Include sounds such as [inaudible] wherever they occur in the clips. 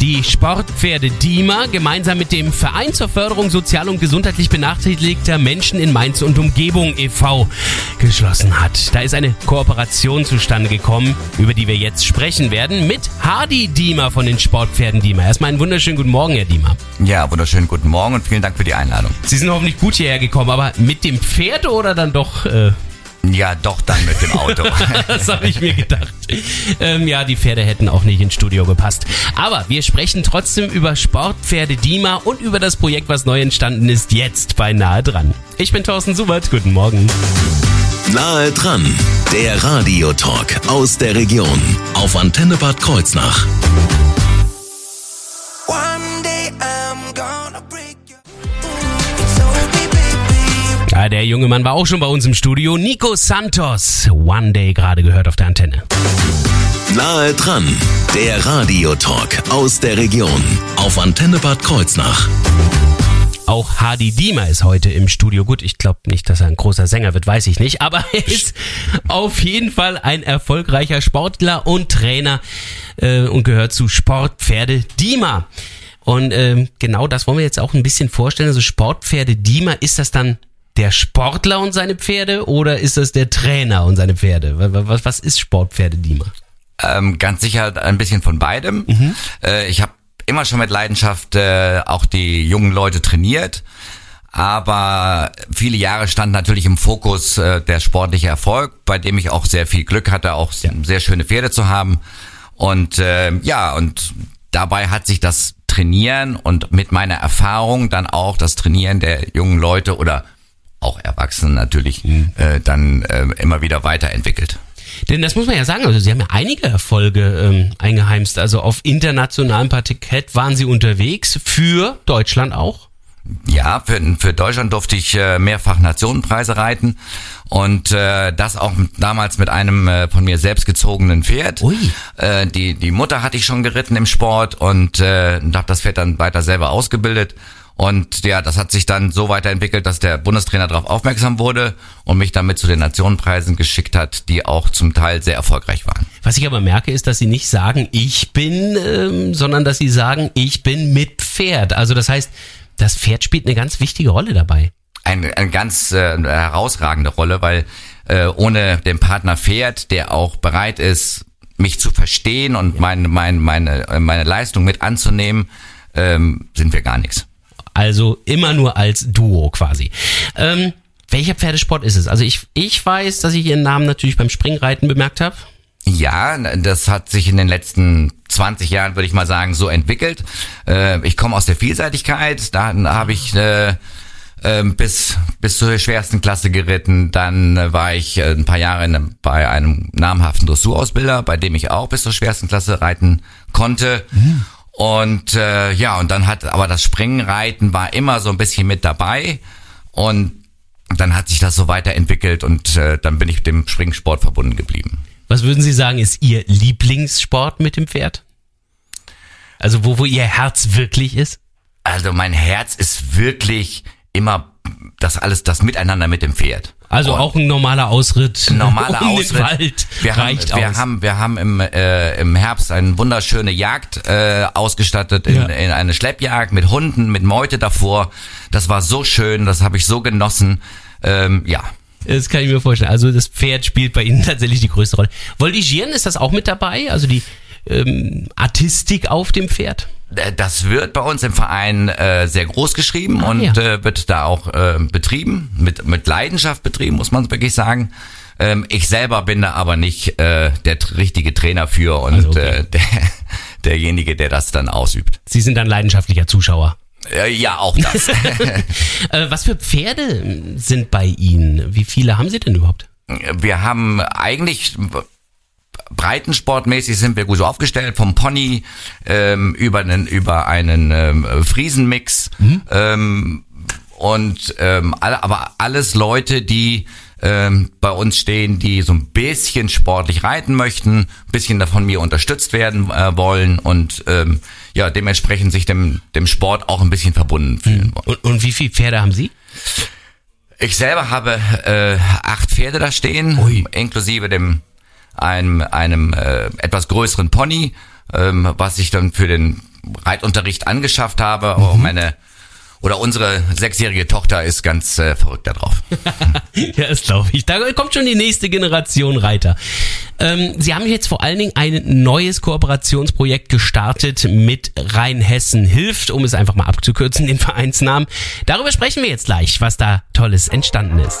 die Sportpferde Dima gemeinsam mit dem Verein zur Förderung sozial und gesundheitlich benachteiligter Menschen in Mainz und Umgebung e.V. geschlossen hat. Da ist eine Kooperation zustande gekommen, über die wir jetzt sprechen werden, mit Hardy Dima von den Sportpferden Dima. Erstmal einen wunderschönen guten Morgen, Herr Dima. Ja, wunderschönen guten Morgen und vielen Dank für die Einladung. Sie sind hoffentlich gut hierher gekommen, aber mit dem Pferd oder dann doch... Äh ja, doch dann mit dem Auto. [laughs] das habe ich mir gedacht. Ähm, ja, die Pferde hätten auch nicht ins Studio gepasst. Aber wir sprechen trotzdem über Sportpferde Dima und über das Projekt, was neu entstanden ist, jetzt bei Nahe dran. Ich bin Thorsten Subert. Guten Morgen. Nahe dran, der Radiotalk aus der Region auf Antenne Bad Kreuznach. Der junge Mann war auch schon bei uns im Studio. Nico Santos. One Day gerade gehört auf der Antenne. Nahe dran, der Radiotalk aus der Region auf Antenne Bad Kreuznach. Auch Hardy Diemer ist heute im Studio. Gut, ich glaube nicht, dass er ein großer Sänger wird, weiß ich nicht. Aber er ist auf jeden Fall ein erfolgreicher Sportler und Trainer äh, und gehört zu Sportpferde Diemer. Und ähm, genau das wollen wir jetzt auch ein bisschen vorstellen. Also Sportpferde Diemer, ist das dann der Sportler und seine Pferde oder ist das der Trainer und seine Pferde? Was, was ist Sportpferde Dima? Ähm, ganz sicher ein bisschen von beidem. Mhm. Äh, ich habe immer schon mit Leidenschaft äh, auch die jungen Leute trainiert. Aber viele Jahre stand natürlich im Fokus äh, der sportliche Erfolg, bei dem ich auch sehr viel Glück hatte, auch ja. sehr schöne Pferde zu haben. Und äh, ja, und dabei hat sich das Trainieren und mit meiner Erfahrung dann auch das Trainieren der jungen Leute oder auch Erwachsene natürlich mhm. äh, dann äh, immer wieder weiterentwickelt. Denn das muss man ja sagen, also Sie haben ja einige Erfolge ähm, eingeheimst. Also auf internationalem Parkett waren Sie unterwegs, für Deutschland auch? Ja, für, für Deutschland durfte ich äh, mehrfach Nationenpreise reiten und äh, das auch damals mit einem äh, von mir selbst gezogenen Pferd. Ui. Äh, die, die Mutter hatte ich schon geritten im Sport und äh, habe das Pferd dann weiter selber ausgebildet und ja, das hat sich dann so weiterentwickelt, dass der Bundestrainer darauf aufmerksam wurde und mich damit zu den Nationenpreisen geschickt hat, die auch zum Teil sehr erfolgreich waren. Was ich aber merke, ist, dass sie nicht sagen, ich bin, ähm, sondern dass sie sagen, ich bin mit Pferd. Also das heißt, das Pferd spielt eine ganz wichtige Rolle dabei. Eine, eine ganz äh, herausragende Rolle, weil äh, ohne den Partner Pferd, der auch bereit ist, mich zu verstehen und meine, meine, meine, meine Leistung mit anzunehmen, ähm, sind wir gar nichts. Also immer nur als Duo quasi. Ähm, welcher Pferdesport ist es? Also ich, ich weiß, dass ich ihren Namen natürlich beim Springreiten bemerkt habe. Ja, das hat sich in den letzten 20 Jahren, würde ich mal sagen, so entwickelt. Äh, ich komme aus der Vielseitigkeit, da habe ich äh, ähm, bis bis zur schwersten Klasse geritten. Dann äh, war ich ein paar Jahre in, bei einem namhaften Dressurausbilder, bei dem ich auch bis zur schwersten Klasse reiten konnte. Mhm. Und äh, ja, und dann hat aber das Springreiten war immer so ein bisschen mit dabei. Und dann hat sich das so weiterentwickelt und äh, dann bin ich dem Springsport verbunden geblieben. Was würden Sie sagen, ist Ihr Lieblingssport mit dem Pferd? Also wo, wo Ihr Herz wirklich ist? Also mein Herz ist wirklich immer das alles, das Miteinander mit dem Pferd. Also auch ein normaler Ausritt. Normaler [laughs] um Ausritt. Wald wir reicht haben, wir aus. haben, wir haben im, äh, im Herbst eine wunderschöne Jagd äh, ausgestattet in, ja. in eine Schleppjagd mit Hunden, mit Meute davor. Das war so schön, das habe ich so genossen. Ähm, ja. Das kann ich mir vorstellen. Also das Pferd spielt bei Ihnen [laughs] tatsächlich die größte Rolle. Voltigieren, ist das auch mit dabei? Also die ähm, Artistik auf dem Pferd? Äh, das wird bei uns im Verein äh, sehr groß geschrieben ah, und ja. äh, wird da auch äh, betrieben, mit, mit Leidenschaft betrieben, muss man wirklich sagen. Ähm, ich selber bin da aber nicht äh, der richtige Trainer für und also okay. äh, [laughs] der, derjenige, der das dann ausübt. Sie sind dann leidenschaftlicher Zuschauer. Äh, ja, auch das. [laughs] [laughs] Äh, was für Pferde sind bei Ihnen? Wie viele haben Sie denn überhaupt? Wir haben eigentlich breitensportmäßig sind wir gut so aufgestellt, vom Pony ähm, über einen, über einen ähm, Friesenmix. Mhm. Ähm, und ähm, alle, aber alles Leute, die ähm, bei uns stehen, die so ein bisschen sportlich reiten möchten, ein bisschen davon mir unterstützt werden äh, wollen und ähm, ja, dementsprechend sich dem, dem Sport auch ein bisschen verbunden fühlen wollen. Und, und wie viele Pferde haben Sie? Ich selber habe äh, acht Pferde da stehen, Ui. inklusive dem einem, einem äh, etwas größeren Pony, ähm, was ich dann für den Reitunterricht angeschafft habe. Aber Mhm. meine oder unsere sechsjährige Tochter ist ganz äh, verrückt da drauf. [laughs] Ja, das glaube ich. Da kommt schon die nächste Generation Reiter. Ähm, Sie haben jetzt vor allen Dingen ein neues Kooperationsprojekt gestartet mit Rheinhessen hilft, um es einfach mal abzukürzen, den Vereinsnamen. Darüber sprechen wir jetzt gleich, was da Tolles entstanden ist.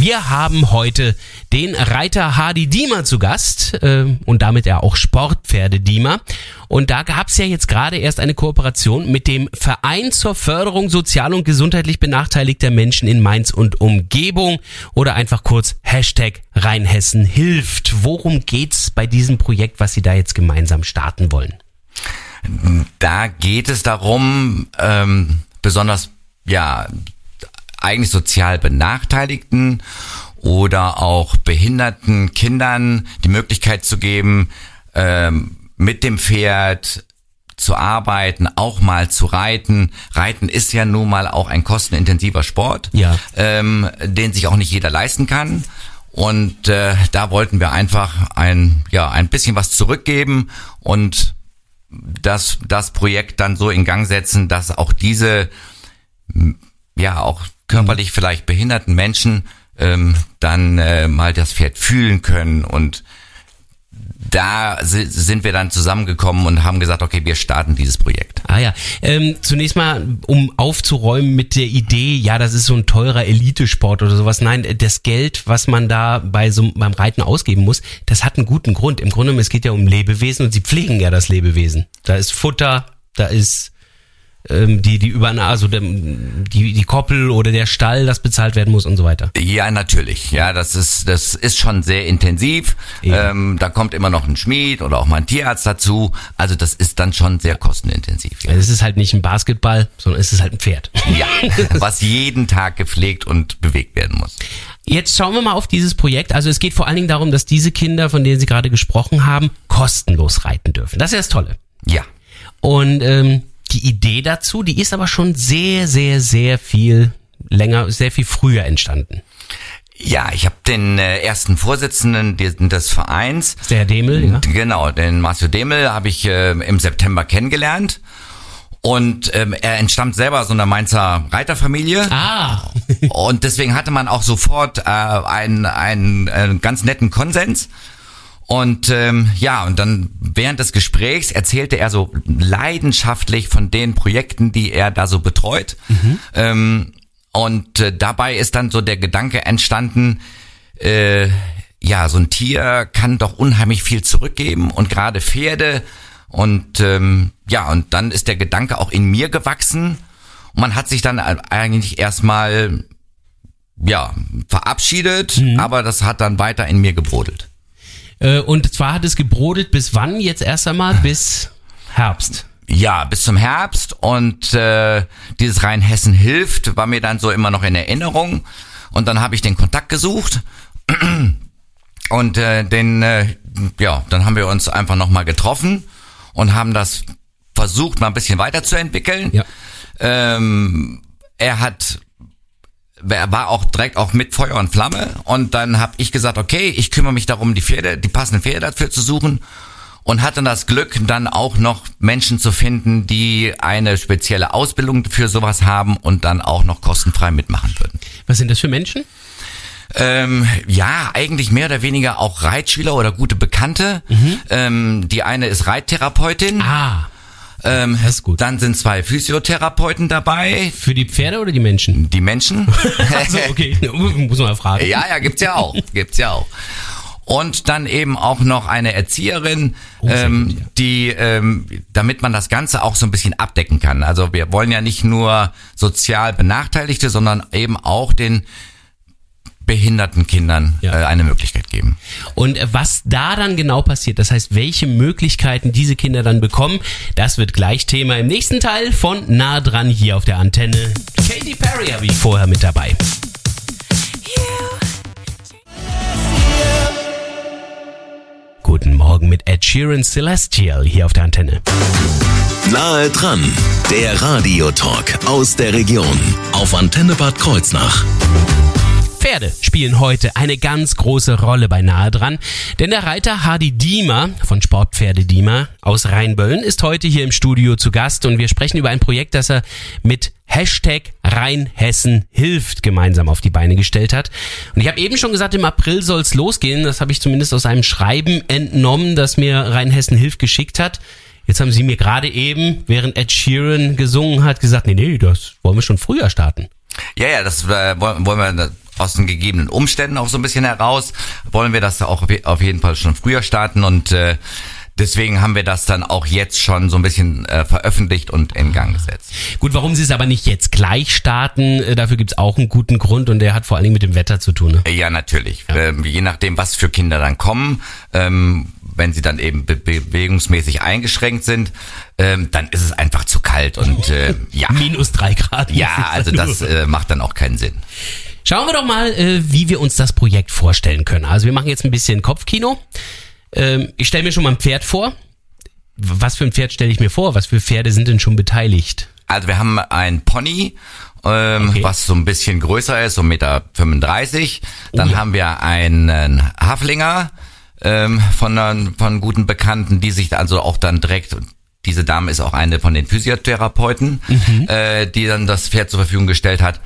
Wir haben heute den Reiter Hardy Diemer zu Gast äh, und damit ja auch Sportpferde Diemer. Und da gab es ja jetzt gerade erst eine Kooperation mit dem Verein zur Förderung sozial und gesundheitlich benachteiligter Menschen in Mainz und Umgebung oder einfach kurz Hashtag Rheinhessen hilft. Worum geht's bei diesem Projekt, was Sie da jetzt gemeinsam starten wollen? Da geht es darum, ähm, besonders ja eigentlich sozial benachteiligten oder auch behinderten Kindern die Möglichkeit zu geben, ähm, mit dem Pferd zu arbeiten, auch mal zu reiten. Reiten ist ja nun mal auch ein kostenintensiver Sport, Ja. ähm, den sich auch nicht jeder leisten kann. Und äh, da wollten wir einfach ein, ja, ein bisschen was zurückgeben und das, das Projekt dann so in Gang setzen, dass auch diese, ja, auch körperlich vielleicht behinderten Menschen ähm, dann äh, mal das Pferd fühlen können und da si- sind wir dann zusammengekommen und haben gesagt, okay, wir starten dieses Projekt. Ah ja, ähm, zunächst mal, um aufzuräumen mit der Idee, ja, das ist so ein teurer Elitesport oder sowas. Nein, das Geld, was man da bei so, beim Reiten ausgeben muss, das hat einen guten Grund. Im Grunde, genommen, es geht ja um Lebewesen und sie pflegen ja das Lebewesen. Da ist Futter, da ist die, die über, also die, die Koppel oder der Stall, das bezahlt werden muss und so weiter. Ja, natürlich. Ja, das ist, das ist schon sehr intensiv. Ja. Ähm, da kommt immer noch ein Schmied oder auch mal ein Tierarzt dazu. Also das ist dann schon sehr kostenintensiv. Ja. Es ist halt nicht ein Basketball, sondern es ist halt ein Pferd. Ja, [laughs] was jeden Tag gepflegt und bewegt werden muss. Jetzt schauen wir mal auf dieses Projekt. Also es geht vor allen Dingen darum, dass diese Kinder, von denen Sie gerade gesprochen haben, kostenlos reiten dürfen. Das ist ja das Tolle. Ja. Und ähm, die Idee dazu, die ist aber schon sehr, sehr, sehr viel länger, sehr viel früher entstanden. Ja, ich habe den äh, ersten Vorsitzenden des, Vereins, der Herr Demel, ja? genau, den Marcio Demel, habe ich äh, im September kennengelernt. Und ähm, er entstammt selber so einer Mainzer Reiterfamilie. Ah, Und deswegen hatte man auch sofort äh, einen, einen, einen ganz netten Konsens. Und ähm, ja, und dann während des Gesprächs erzählte er so leidenschaftlich von den Projekten, die er da so betreut. Ähm, und äh, dabei ist dann so der Gedanke entstanden, äh, ja, so ein Tier kann doch unheimlich viel zurückgeben und gerade Pferde. Und ähm, ja, und dann ist der Gedanke auch in mir gewachsen. Und man hat sich dann eigentlich erstmal ja, verabschiedet, aber das hat dann weiter in mir gebrodelt. Äh, und zwar hat es gebrodelt bis wann jetzt erst einmal? Bis Herbst. Ja, bis zum Herbst und äh, dieses Rheinhessen hilft war mir dann so immer noch in Erinnerung und dann habe ich den Kontakt gesucht [clears throat] und äh, den äh, ja, dann haben wir uns einfach noch mal getroffen und haben das versucht mal ein bisschen weiterzuentwickeln. Ja. Ähm, er hat war auch direkt auch mit Feuer und Flamme und dann habe ich gesagt, okay, ich kümmere mich darum, die Pferde, die passenden Pferde dafür zu suchen und hatte das Glück, dann auch noch Menschen zu finden, die eine spezielle Ausbildung für sowas haben und dann auch noch kostenfrei mitmachen würden. Was sind das für Menschen? Ähm, ja, eigentlich mehr oder weniger auch Reitschüler oder gute Bekannte. Ähm, die eine ist Reittherapeutin. Ah, ähm, das ist gut. Dann sind zwei Physiotherapeuten dabei. für die Pferde oder die Menschen? Die Menschen. [laughs] Also okay, [laughs] muss man mal fragen. Ja, ja, gibt's ja auch. Gibt's ja auch. und dann eben auch noch eine Erzieherin, sehr ähm, gut, ja. die, ähm, damit man das Ganze auch so ein bisschen abdecken kann. Also wir wollen ja nicht nur sozial Benachteiligte, sondern eben auch den behinderten Kindern Ja. äh, eine Möglichkeit geben. Und äh, was da dann genau passiert, das heißt, welche Möglichkeiten diese Kinder dann bekommen, das wird gleich Thema im nächsten Teil von Nah dran hier auf der Antenne. Katy Perry habe ich vorher mit dabei. Guten Morgen mit Ed Sheeran Celestial hier auf der Antenne. Nahe dran, der Radiotalk aus der Region auf Antenne Bad Kreuznach. Pferde spielen heute eine ganz große Rolle bei Nahe dran, denn der Reiter Hardy Diemer von Sportpferde Diemer aus Rheinböllen ist heute hier im Studio zu Gast und wir sprechen über ein Projekt, das er mit Hashtag Rheinhessen hilft gemeinsam auf die Beine gestellt hat. Und ich habe eben schon gesagt, im April soll's losgehen. Das habe ich zumindest aus einem Schreiben entnommen, das mir Rheinhessen hilft geschickt hat. Jetzt haben Sie mir gerade eben, während Ed Sheeran gesungen hat, gesagt, nee, nee, das wollen wir schon früher starten. Ja, ja, das äh, wollen wollen wir aus den gegebenen Umständen auch so ein bisschen heraus. Wollen wir das auch auf jeden Fall schon früher starten und äh, deswegen haben wir das dann auch jetzt schon so ein bisschen äh, veröffentlicht und in Gang gesetzt. Gut, warum sie es aber nicht jetzt gleich starten, äh, dafür gibt's auch einen guten Grund und der hat vor allen Dingen mit dem Wetter zu tun. Ne? Ja, natürlich. Ähm, je nachdem, was für Kinder dann kommen, ähm, wenn sie dann eben be bewegungsmäßig eingeschränkt sind, ähm, dann ist es einfach zu kalt und äh, ja. [laughs] Minus drei Grad. Ja, also das [laughs] äh, macht dann auch keinen Sinn. Schauen wir doch mal, äh, wie wir uns das Projekt vorstellen können. Also wir machen jetzt ein bisschen Kopfkino. Ähm, ich stelle mir schon mal ein Pferd vor. Was für ein Pferd stelle ich mir vor? Was für Pferde sind denn schon beteiligt? Also wir haben ein Pony, ähm, Okay. was so ein bisschen größer ist, so 1,35 Meter. Dann Oh ja. haben wir einen Haflinger ähm, von, von guten Bekannten, die sich also auch dann direkt, diese Dame ist auch eine von den Physiotherapeuten, Mhm. äh, die dann das Pferd zur Verfügung gestellt hat.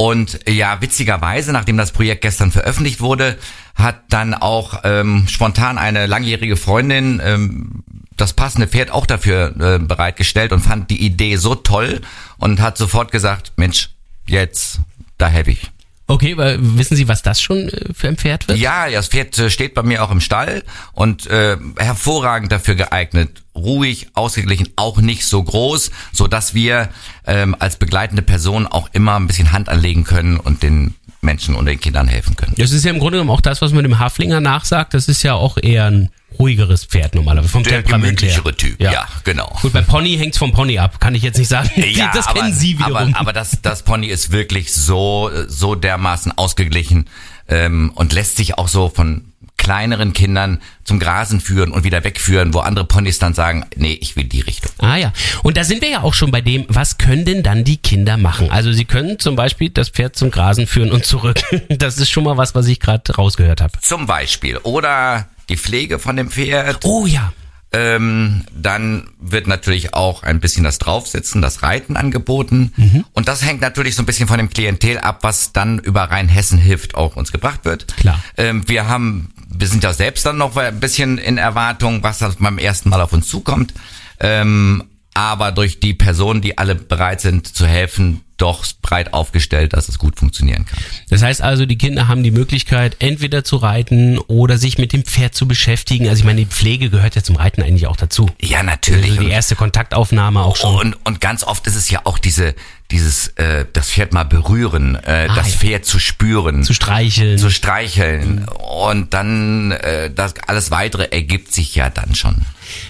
Und ja, witzigerweise, nachdem das Projekt gestern veröffentlicht wurde, hat dann auch ähm, spontan eine langjährige Freundin ähm, das passende Pferd auch dafür äh, bereitgestellt und fand die Idee so toll und hat sofort gesagt, Mensch, jetzt, da helfe ich. Okay, weil, wissen Sie, was das schon äh, für ein Pferd wird? Ja, ja, das Pferd äh, steht bei mir auch im Stall und äh, hervorragend dafür geeignet. Ruhig, ausgeglichen, auch nicht so groß, so dass wir ähm, als begleitende Person auch immer ein bisschen Hand anlegen können und den Menschen und den Kindern helfen können. Das ist ja im Grunde genommen auch das, was man dem Haflinger nachsagt. Das ist ja auch eher ein ruhigeres Pferd normalerweise, vom Der Temperament her. Typ, ja, genau. Gut, beim Pony hängt's vom Pony ab, kann ich jetzt nicht sagen. [laughs] [laughs] Ja, das aber, kennen Sie aber, wiederum. aber das, das Pony ist wirklich so, so dermaßen ausgeglichen ähm, und lässt sich auch so von kleineren Kindern zum Grasen führen und wieder wegführen, wo andere Ponys dann sagen, nee, ich will die Richtung. Ah ja, und da sind wir ja auch schon bei dem, was können denn dann die Kinder machen? Also sie können zum Beispiel das Pferd zum Grasen führen und zurück. [laughs] Das ist schon mal was, was ich gerade rausgehört habe. Zum Beispiel. Oder die Pflege von dem Pferd. Oh ja. Ähm, dann wird natürlich auch ein bisschen das Draufsitzen, das Reiten angeboten. Mhm. Und das hängt natürlich so ein bisschen von dem Klientel ab, was dann über Rheinhessen hilft auch uns gebracht wird. Klar. Ähm, wir haben, wir sind ja selbst dann noch ein bisschen in Erwartung, was das beim ersten Mal auf uns zukommt. Ähm, aber durch die Personen, die alle bereit sind zu helfen, doch breit aufgestellt, dass es gut funktionieren kann. Das heißt also, die Kinder haben die Möglichkeit, entweder zu reiten oder sich mit dem Pferd zu beschäftigen. Also ich meine, die Pflege gehört ja zum Reiten eigentlich auch dazu. Ja, natürlich. Also die erste Kontaktaufnahme auch schon. Und, und ganz oft ist es ja auch diese, dieses, äh, das Pferd mal berühren, äh, Ah, das ja. Pferd zu spüren, zu streicheln. zu streicheln. Und dann, äh, das alles weitere ergibt sich ja dann schon.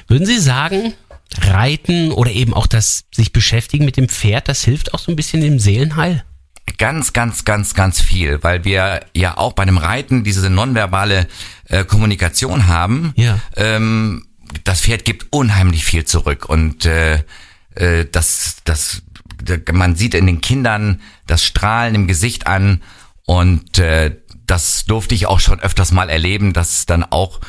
Würden Sie sagen, Reiten oder eben auch das sich beschäftigen mit dem Pferd, das hilft auch so ein bisschen dem Seelenheil? Ganz, ganz, ganz, ganz viel, weil wir ja auch bei dem Reiten diese nonverbale äh, Kommunikation haben. Ja. Ähm, das Pferd gibt unheimlich viel zurück und äh, äh, das, das, man sieht in den Kindern das Strahlen im Gesicht an und äh, das durfte ich auch schon öfters mal erleben, dass dann auch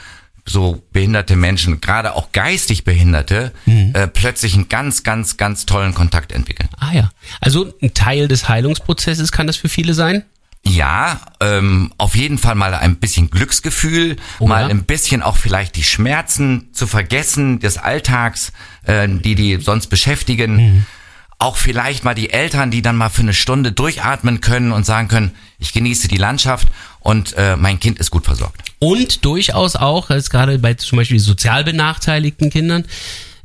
so behinderte Menschen, gerade auch geistig Behinderte, äh, plötzlich einen ganz, ganz, ganz tollen Kontakt entwickeln. Ah ja. Also ein Teil des Heilungsprozesses kann das für viele sein? Ja, ähm, auf jeden Fall mal ein bisschen Glücksgefühl, Oh mal ja? ein bisschen auch vielleicht die Schmerzen zu vergessen des Alltags, äh, die die sonst beschäftigen. Mhm. Auch vielleicht mal die Eltern, die dann mal für eine Stunde durchatmen können und sagen können, ich genieße die Landschaft und äh, mein Kind ist gut versorgt. und durchaus auch, als gerade bei zum Beispiel sozial benachteiligten Kindern,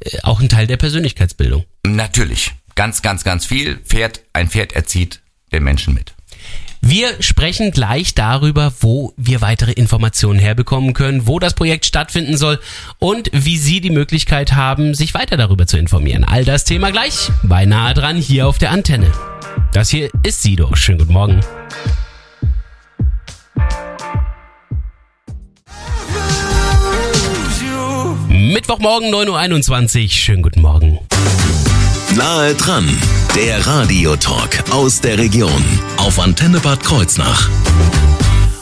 äh, auch ein Teil der Persönlichkeitsbildung. Natürlich. Ganz, ganz, ganz viel. Pferd, ein Pferd erzieht den Menschen mit. Wir sprechen gleich darüber, wo wir weitere Informationen herbekommen können, wo das Projekt stattfinden soll und wie Sie die Möglichkeit haben, sich weiter darüber zu informieren. All das Thema gleich beinahe dran hier auf der Antenne. Das hier ist Sido. Schönen guten Morgen. Mittwochmorgen 9.21 Uhr. Schönen guten Morgen. Nahe dran, der Radiotalk aus der Region auf Antenne Bad Kreuznach.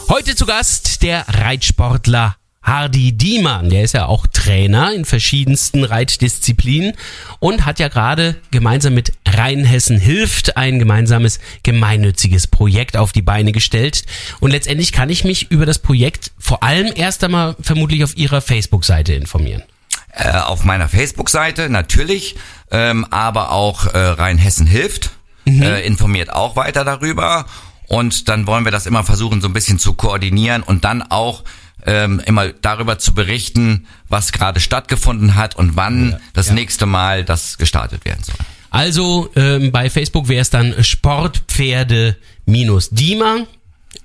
Heute zu Gast der Reitsportler Hardy Diemann. Der ist ja auch Trainer in verschiedensten Reitdisziplinen und hat ja gerade gemeinsam mit Rheinhessen hilft ein gemeinsames gemeinnütziges Projekt auf die Beine gestellt. Und letztendlich kann ich mich über das Projekt vor allem erst einmal vermutlich auf ihrer Facebook-Seite informieren. Äh, auf meiner Facebook-Seite natürlich, ähm, aber auch äh, Rheinhessen hilft, äh, informiert auch weiter darüber. Und dann wollen wir das immer versuchen, so ein bisschen zu koordinieren und dann auch ähm, immer darüber zu berichten, was gerade stattgefunden hat und wann das nächste Mal das gestartet werden soll. Also ähm, bei Facebook wäre es dann Sportpferde minus Dima.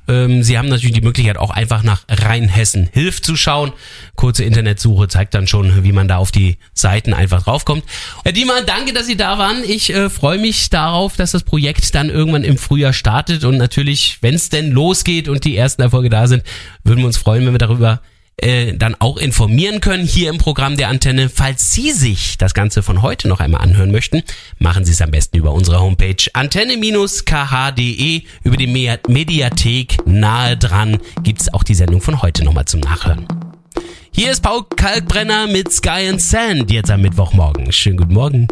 Ähm, Sie haben natürlich die Möglichkeit auch einfach nach Rheinhessen Hilf zu schauen. Kurze Internetsuche zeigt dann schon, wie man da auf die Seiten einfach draufkommt. Herr Diemann, danke, dass Sie da waren. Ich äh, freue mich darauf, dass das Projekt dann irgendwann im Frühjahr startet und natürlich, wenn es denn losgeht und die ersten Erfolge da sind, würden wir uns freuen, wenn wir darüber äh, dann auch informieren können hier im Programm der Antenne. Falls Sie sich das Ganze von heute noch einmal anhören möchten, machen Sie es am besten über unsere Homepage antenne-kh.de. Über die Me- Mediathek nahe dran gibt's auch die Sendung von heute nochmal zum Nachhören. Hier ist Paul Kalkbrenner mit Sky and Sand jetzt am Mittwochmorgen. Schönen guten Morgen.